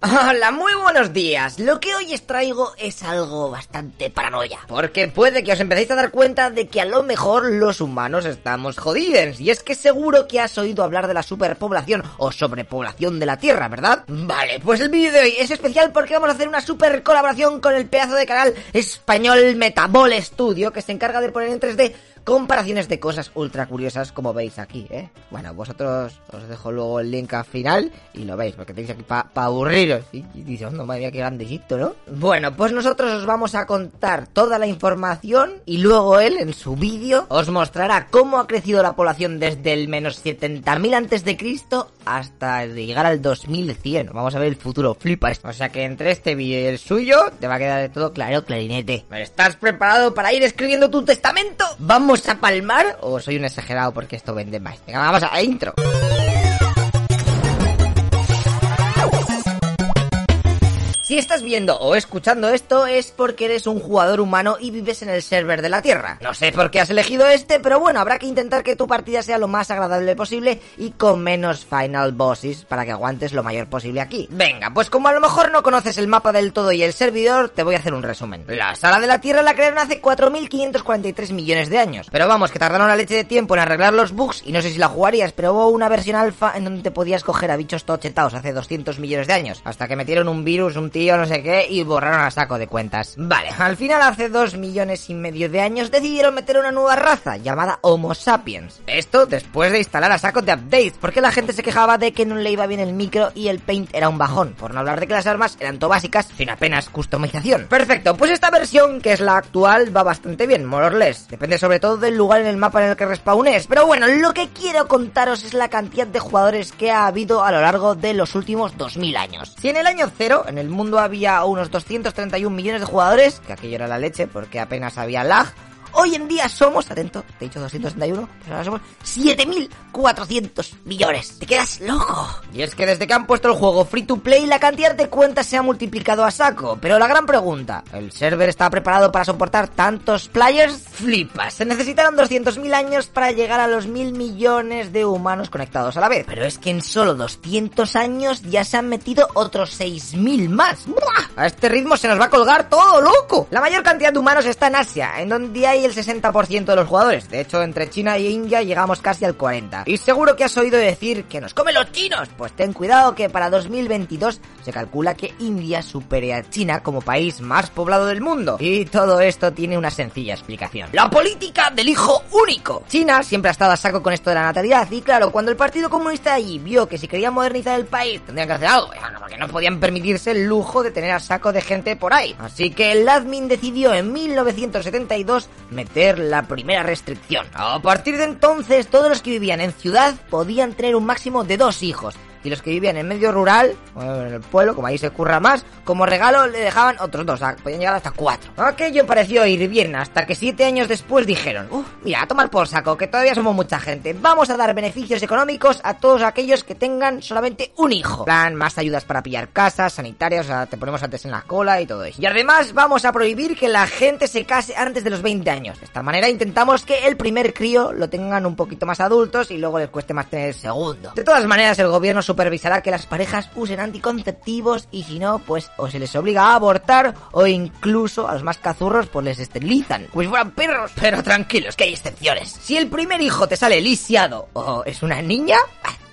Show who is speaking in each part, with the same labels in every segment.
Speaker 1: Hola, muy buenos días. Lo que hoy os traigo es algo bastante paranoia. Porque puede que os empecéis a dar cuenta de que a lo mejor los humanos estamos jodidos. Y es que seguro que has oído hablar de la superpoblación o sobrepoblación de la Tierra, ¿verdad? Vale, pues el vídeo de hoy es especial porque vamos a hacer una super colaboración con el pedazo de canal español Metabol Studio que se encarga de poner en 3D comparaciones de cosas ultra curiosas como veis aquí, ¿eh? Bueno, vosotros os dejo luego el link al final y lo veis, porque tenéis aquí para pa aburriros. Y, y dices, no, madre mía, qué grandecito, ¿no? Bueno, pues nosotros os vamos a contar toda la información y luego él, en su vídeo, os mostrará cómo ha crecido la población desde el menos 70.000 antes de Cristo hasta llegar al 2100. Vamos a ver el futuro, flipa esto. O sea que entre este vídeo y el suyo te va a quedar todo claro, clarinete. ¿Estás preparado para ir escribiendo tu testamento? Vamos a palmar o soy un exagerado porque esto vende más? Venga, vamos a intro. Si estás viendo o escuchando esto es porque eres un jugador humano y vives en el server de la Tierra. No sé por qué has elegido este, pero bueno, habrá que intentar que tu partida sea lo más agradable posible y con menos final bosses para que aguantes lo mayor posible aquí. Venga, pues como a lo mejor no conoces el mapa del todo y el servidor, te voy a hacer un resumen. La sala de la Tierra la crearon hace 4.543 millones de años, pero vamos, que tardaron la leche de tiempo en arreglar los bugs y no sé si la jugarías, pero hubo una versión alfa en donde te podías coger a bichos tochetados hace 200 millones de años, hasta que metieron un virus, un tío, no sé qué, y borraron a saco de cuentas. Vale, al final hace dos millones y medio de años decidieron meter una nueva raza llamada Homo sapiens. Esto después de instalar a saco de updates, porque la gente se quejaba de que no le iba bien el micro y el paint era un bajón, por no hablar de que las armas eran todo básicas sin apenas customización. Perfecto, pues esta versión, que es la actual, va bastante bien, more or less. Depende sobre todo del lugar en el mapa en el que respawnes. Pero bueno, lo que quiero contaros es la cantidad de jugadores que ha habido a lo largo de los últimos 2000 años. Si en el año cero en el mundo había unos 231 millones de jugadores, que aquello era la leche porque apenas había lag, Hoy en día somos, atento, te he dicho 261, pero ahora somos 7.400 millones. Te quedas loco. Y es que desde que han puesto el juego free to play, la cantidad de cuentas se ha multiplicado a saco. Pero la gran pregunta, ¿el server está preparado para soportar tantos players? Flipas. Se necesitaron 200.000 años para llegar a los mil millones de humanos conectados a la vez. Pero es que en solo 200 años ya se han metido otros 6.000 más. ¡Buah! A este ritmo se nos va a colgar todo loco. La mayor cantidad de humanos está en Asia, en donde hay el 60% de los jugadores. De hecho, entre China e India llegamos casi al 40%. Y seguro que has oído decir que nos comen los chinos. Pues ten cuidado que para 2022 se calcula que India supere a China como país más poblado del mundo. Y todo esto tiene una sencilla explicación. La política del hijo único. China siempre ha estado a saco con esto de la natalidad. Y claro, cuando el Partido Comunista allí vio que si querían modernizar el país tendrían que hacer algo. Porque no podían permitirse el lujo de tener a saco de gente por ahí. Así que el admin decidió en 1972 meter la primera restricción. A partir de entonces, todos los que vivían en ciudad podían tener un máximo de dos hijos. Y los que vivían en medio rural, o en el pueblo, como ahí se curra más, como regalo le dejaban otros dos, o sea, podían llegar hasta cuatro. Aquello pareció ir bien, hasta que siete años después dijeron, uff, mira, a tomar por saco, que todavía somos mucha gente, vamos a dar beneficios económicos a todos aquellos que tengan solamente un hijo. plan, más ayudas para pillar casas, sanitarias, o sea, te ponemos antes en la cola y todo eso. Y además vamos a prohibir que la gente se case antes de los 20 años. De esta manera intentamos que el primer crío lo tengan un poquito más adultos y luego les cueste más tener el segundo. De todas maneras, el gobierno supervisará que las parejas usen anticonceptivos y si no, pues o se les obliga a abortar o incluso a los más cazurros pues les esterilizan. Pues fueran perros, pero tranquilos, que hay excepciones. Si el primer hijo te sale lisiado o es una niña,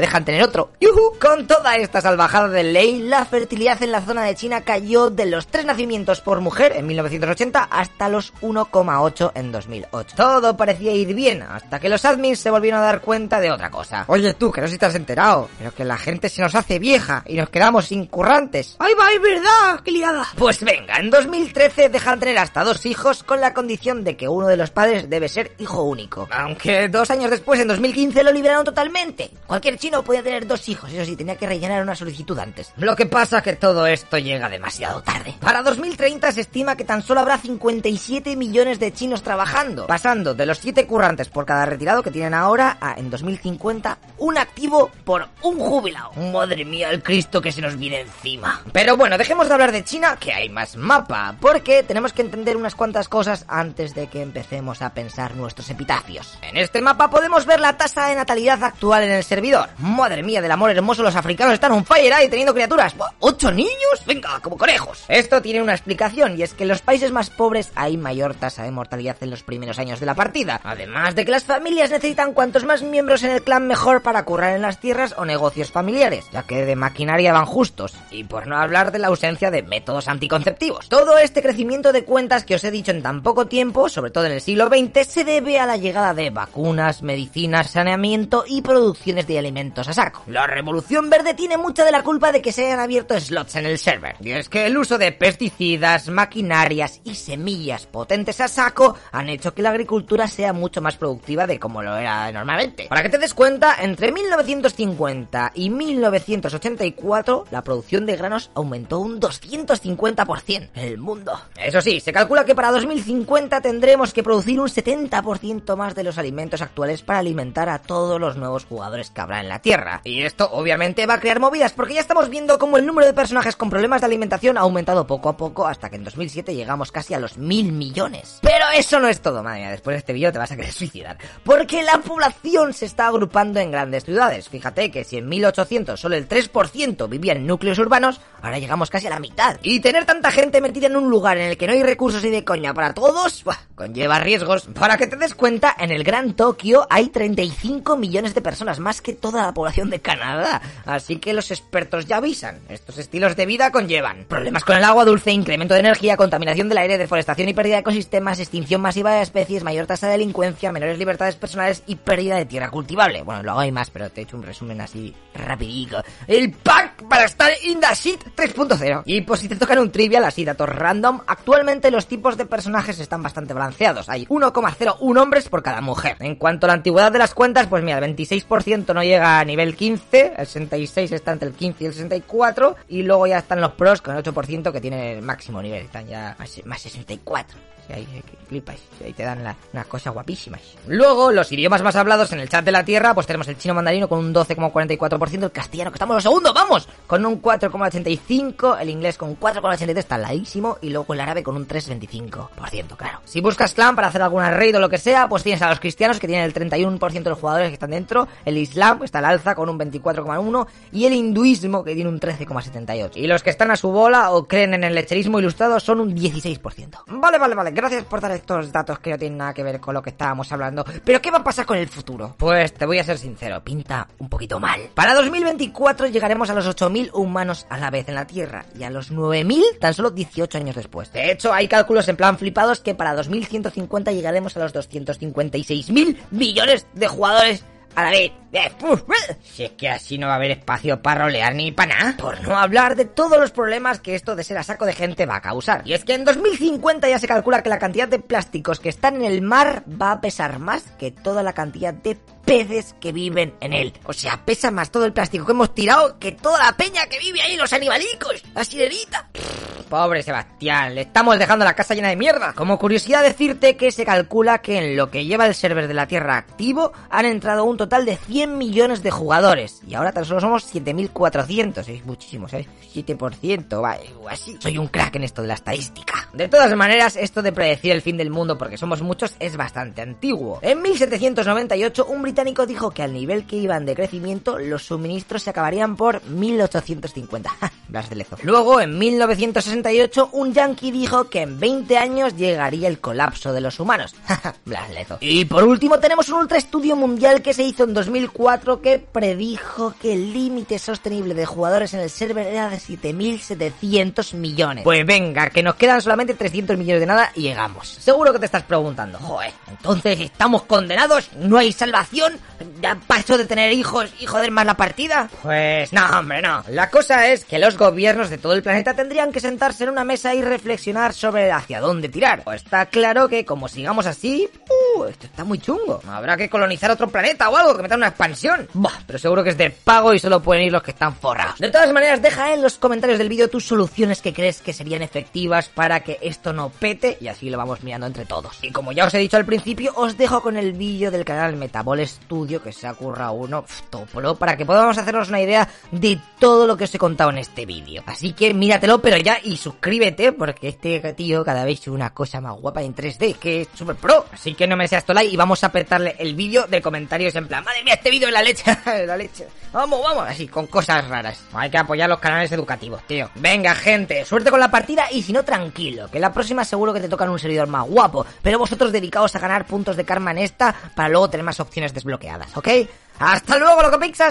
Speaker 1: dejan tener otro. ¡Yuhu! Con toda esta salvajada de ley, la fertilidad en la zona de China cayó de los 3 nacimientos por mujer en 1980 hasta los 1,8 en 2008. Todo parecía ir bien, hasta que los admins se volvieron a dar cuenta de otra cosa. Oye tú, que no sé si te has enterado, pero que la gente se nos hace vieja y nos quedamos sin currantes.
Speaker 2: ¡Ay, va, es verdad! ¡Qué liada!
Speaker 1: Pues venga, en 2013 dejan tener hasta dos hijos con la condición de que uno de los padres debe ser hijo único. Aunque dos años después, en 2015, lo liberaron totalmente. Cualquier chino podía tener dos hijos, eso sí, tenía que rellenar una solicitud antes. Lo que pasa que todo esto llega demasiado tarde. Para 2030 se estima que tan solo habrá 57 millones de chinos trabajando, pasando de los 7 currantes por cada retirado que tienen ahora a, en 2050, un activo por un jubilado. Madre mía, el Cristo que se nos viene encima. Pero bueno, dejemos de hablar de China, que hay más mapa, porque tenemos que entender unas cuantas cosas antes de que empecemos a pensar nuestros epitafios. En este mapa podemos ver la tasa de natalidad actual en el servidor. Madre mía del amor hermoso, los africanos están un fire ahí teniendo criaturas. ¿Ocho niños? Venga, como conejos. Esto tiene una explicación y es que en los países más pobres hay mayor tasa de mortalidad en los primeros años de la partida. Además de que las familias necesitan cuantos más miembros en el clan mejor para currar en las tierras o negocios familiares, ya que de maquinaria van justos. Y por no hablar de la ausencia de métodos anticonceptivos. Todo este crecimiento de cuentas que os he dicho en tan poco tiempo, sobre todo en el siglo XX, se debe a la llegada de vacunas, medicinas, saneamiento y producciones de alimentos a saco. La revolución verde tiene mucha de la culpa de que se hayan abierto slots en el server. Y es que el uso de pesticidas, maquinarias y semillas potentes a saco han hecho que la agricultura sea mucho más productiva de como lo era normalmente. Para que te des cuenta, entre 1950 y 1984 la producción de granos aumentó un 250% en el mundo. Eso sí, se calcula que para 2050 tendremos que producir un 70% más de los alimentos actuales para alimentar a todos los nuevos jugadores que habrá en la Tierra. Y esto obviamente va a crear movidas porque ya estamos viendo cómo el número de personajes con problemas de alimentación ha aumentado poco a poco hasta que en 2007 llegamos casi a los mil millones. Pero eso no es todo, madre mía, después de este vídeo te vas a querer suicidar. Porque la población se está agrupando en grandes ciudades. Fíjate que si en 1800 solo el 3% vivía en núcleos urbanos, ahora llegamos casi a la mitad. Y tener tanta gente metida en un lugar en el que no hay recursos y de coña para todos, buah, conlleva riesgos. Para que te des cuenta, en el Gran Tokio hay 35 millones de personas, más que toda la población de Canadá. Así que los expertos ya avisan. Estos estilos de vida conllevan problemas con el agua dulce, incremento de energía, contaminación del aire, deforestación y pérdida de ecosistemas, extinción masiva de especies, mayor tasa de delincuencia, menores libertades personales y pérdida de tierra cultivable. Bueno, luego hay más, pero te he hecho un resumen así rapidito. El pack para estar in the shit 3.0. Y pues si te tocan un trivial así, datos random, actualmente los tipos de personajes están bastante balanceados. Hay 1,01 hombres por cada mujer. En cuanto a la antigüedad de las cuentas, pues mira, el 26% no llega a nivel 15, el 66 está entre el 15 y el 64, y luego ya están los pros con el 8% que tiene el máximo nivel, están ya más, más 64 ahí flipas, ahí te dan la, unas cosas guapísimas. Luego, los idiomas más hablados en el chat de la Tierra, pues tenemos el chino mandarino con un 12,44%, el castellano, que estamos los segundos, vamos, con un 4,85%, el inglés con un 4,83%, está ladísimo, y luego el árabe con un 3,25%, claro. Si buscas clan para hacer alguna raid o lo que sea, pues tienes a los cristianos, que tienen el 31% de los jugadores que están dentro, el islam, está al alza con un 24,1%, y el hinduismo, que tiene un 13,78%. Y los que están a su bola o creen en el lecherismo ilustrado son un 16%. Vale, vale, vale gracias por dar estos datos que no tienen nada que ver con lo que estábamos hablando. Pero ¿qué va a pasar con el futuro? Pues te voy a ser sincero, pinta un poquito mal. Para 2024 llegaremos a los 8.000 humanos a la vez en la Tierra y a los 9.000 tan solo 18 años después. De hecho, hay cálculos en plan flipados que para 2150 llegaremos a los 256.000 millones de jugadores a la vez. Si es que así no va a haber espacio para rolear ni para nada. Por no hablar de todos los problemas que esto de ser a saco de gente va a causar. Y es que en 2050 ya se calcula que la cantidad de plásticos que están en el mar va a pesar más que toda la cantidad de peces que viven en él. O sea, pesa más todo el plástico que hemos tirado que toda la peña que vive ahí, los animalicos, la sirenita. Pobre Sebastián, le estamos dejando la casa llena de mierda. Como curiosidad decirte que se calcula que en lo que lleva el server de la Tierra activo han entrado un total de 100 millones de jugadores. Y ahora tan solo somos 7400, es muchísimo, ¿sabes? 7%, va, o así. Soy un crack en esto de la estadística. De todas maneras, esto de predecir el fin del mundo porque somos muchos es bastante antiguo. En 1798, un británico dijo que al nivel que iban de crecimiento, los suministros se acabarían por 1850. Blas de lezo. Luego, en 1968, un yankee dijo que en 20 años llegaría el colapso de los humanos. Blas lezo. Y por último, tenemos un ultra estudio mundial que se hizo en 2004 que predijo que el límite sostenible de jugadores en el server era de 7.700 millones. Pues venga, que nos quedan solamente 300 millones de nada y llegamos. Seguro que te estás preguntando, joder, entonces estamos condenados, no hay salvación, ya paso de tener hijos y joder más la partida. Pues no, hombre, no. La cosa es que los gobiernos de todo el planeta tendrían que sentarse en una mesa y reflexionar sobre hacia dónde tirar. Pues está claro que como sigamos así, uh, esto está muy chungo. Habrá que colonizar otro planeta o algo, que metan una expansión. Bah, pero seguro que es de pago y solo pueden ir los que están forrados. De todas maneras, deja en los comentarios del vídeo tus soluciones que crees que serían efectivas para que esto no pete y así lo vamos mirando entre todos. Y como ya os he dicho al principio, os dejo con el vídeo del canal Metabol Studio que se ha currado uno pro para que podamos hacernos una idea de todo lo que os he contado en este vídeo. Así que míratelo, pero ya y suscríbete porque este tío cada vez es una cosa más guapa en 3D, que es super pro. Así que no me ese Astolai y vamos a apretarle el vídeo de comentarios en plan, madre mía, este vídeo es la leche, la leche. Vamos, vamos, así, con cosas raras. Hay que apoyar los canales educativos, tío. Venga, gente, suerte con la partida y si no, tranquilo, que la próxima seguro que te tocan un servidor más guapo, pero vosotros dedicaos a ganar puntos de karma en esta para luego tener más opciones desbloqueadas, ¿ok? ¡Hasta luego, loco pixas!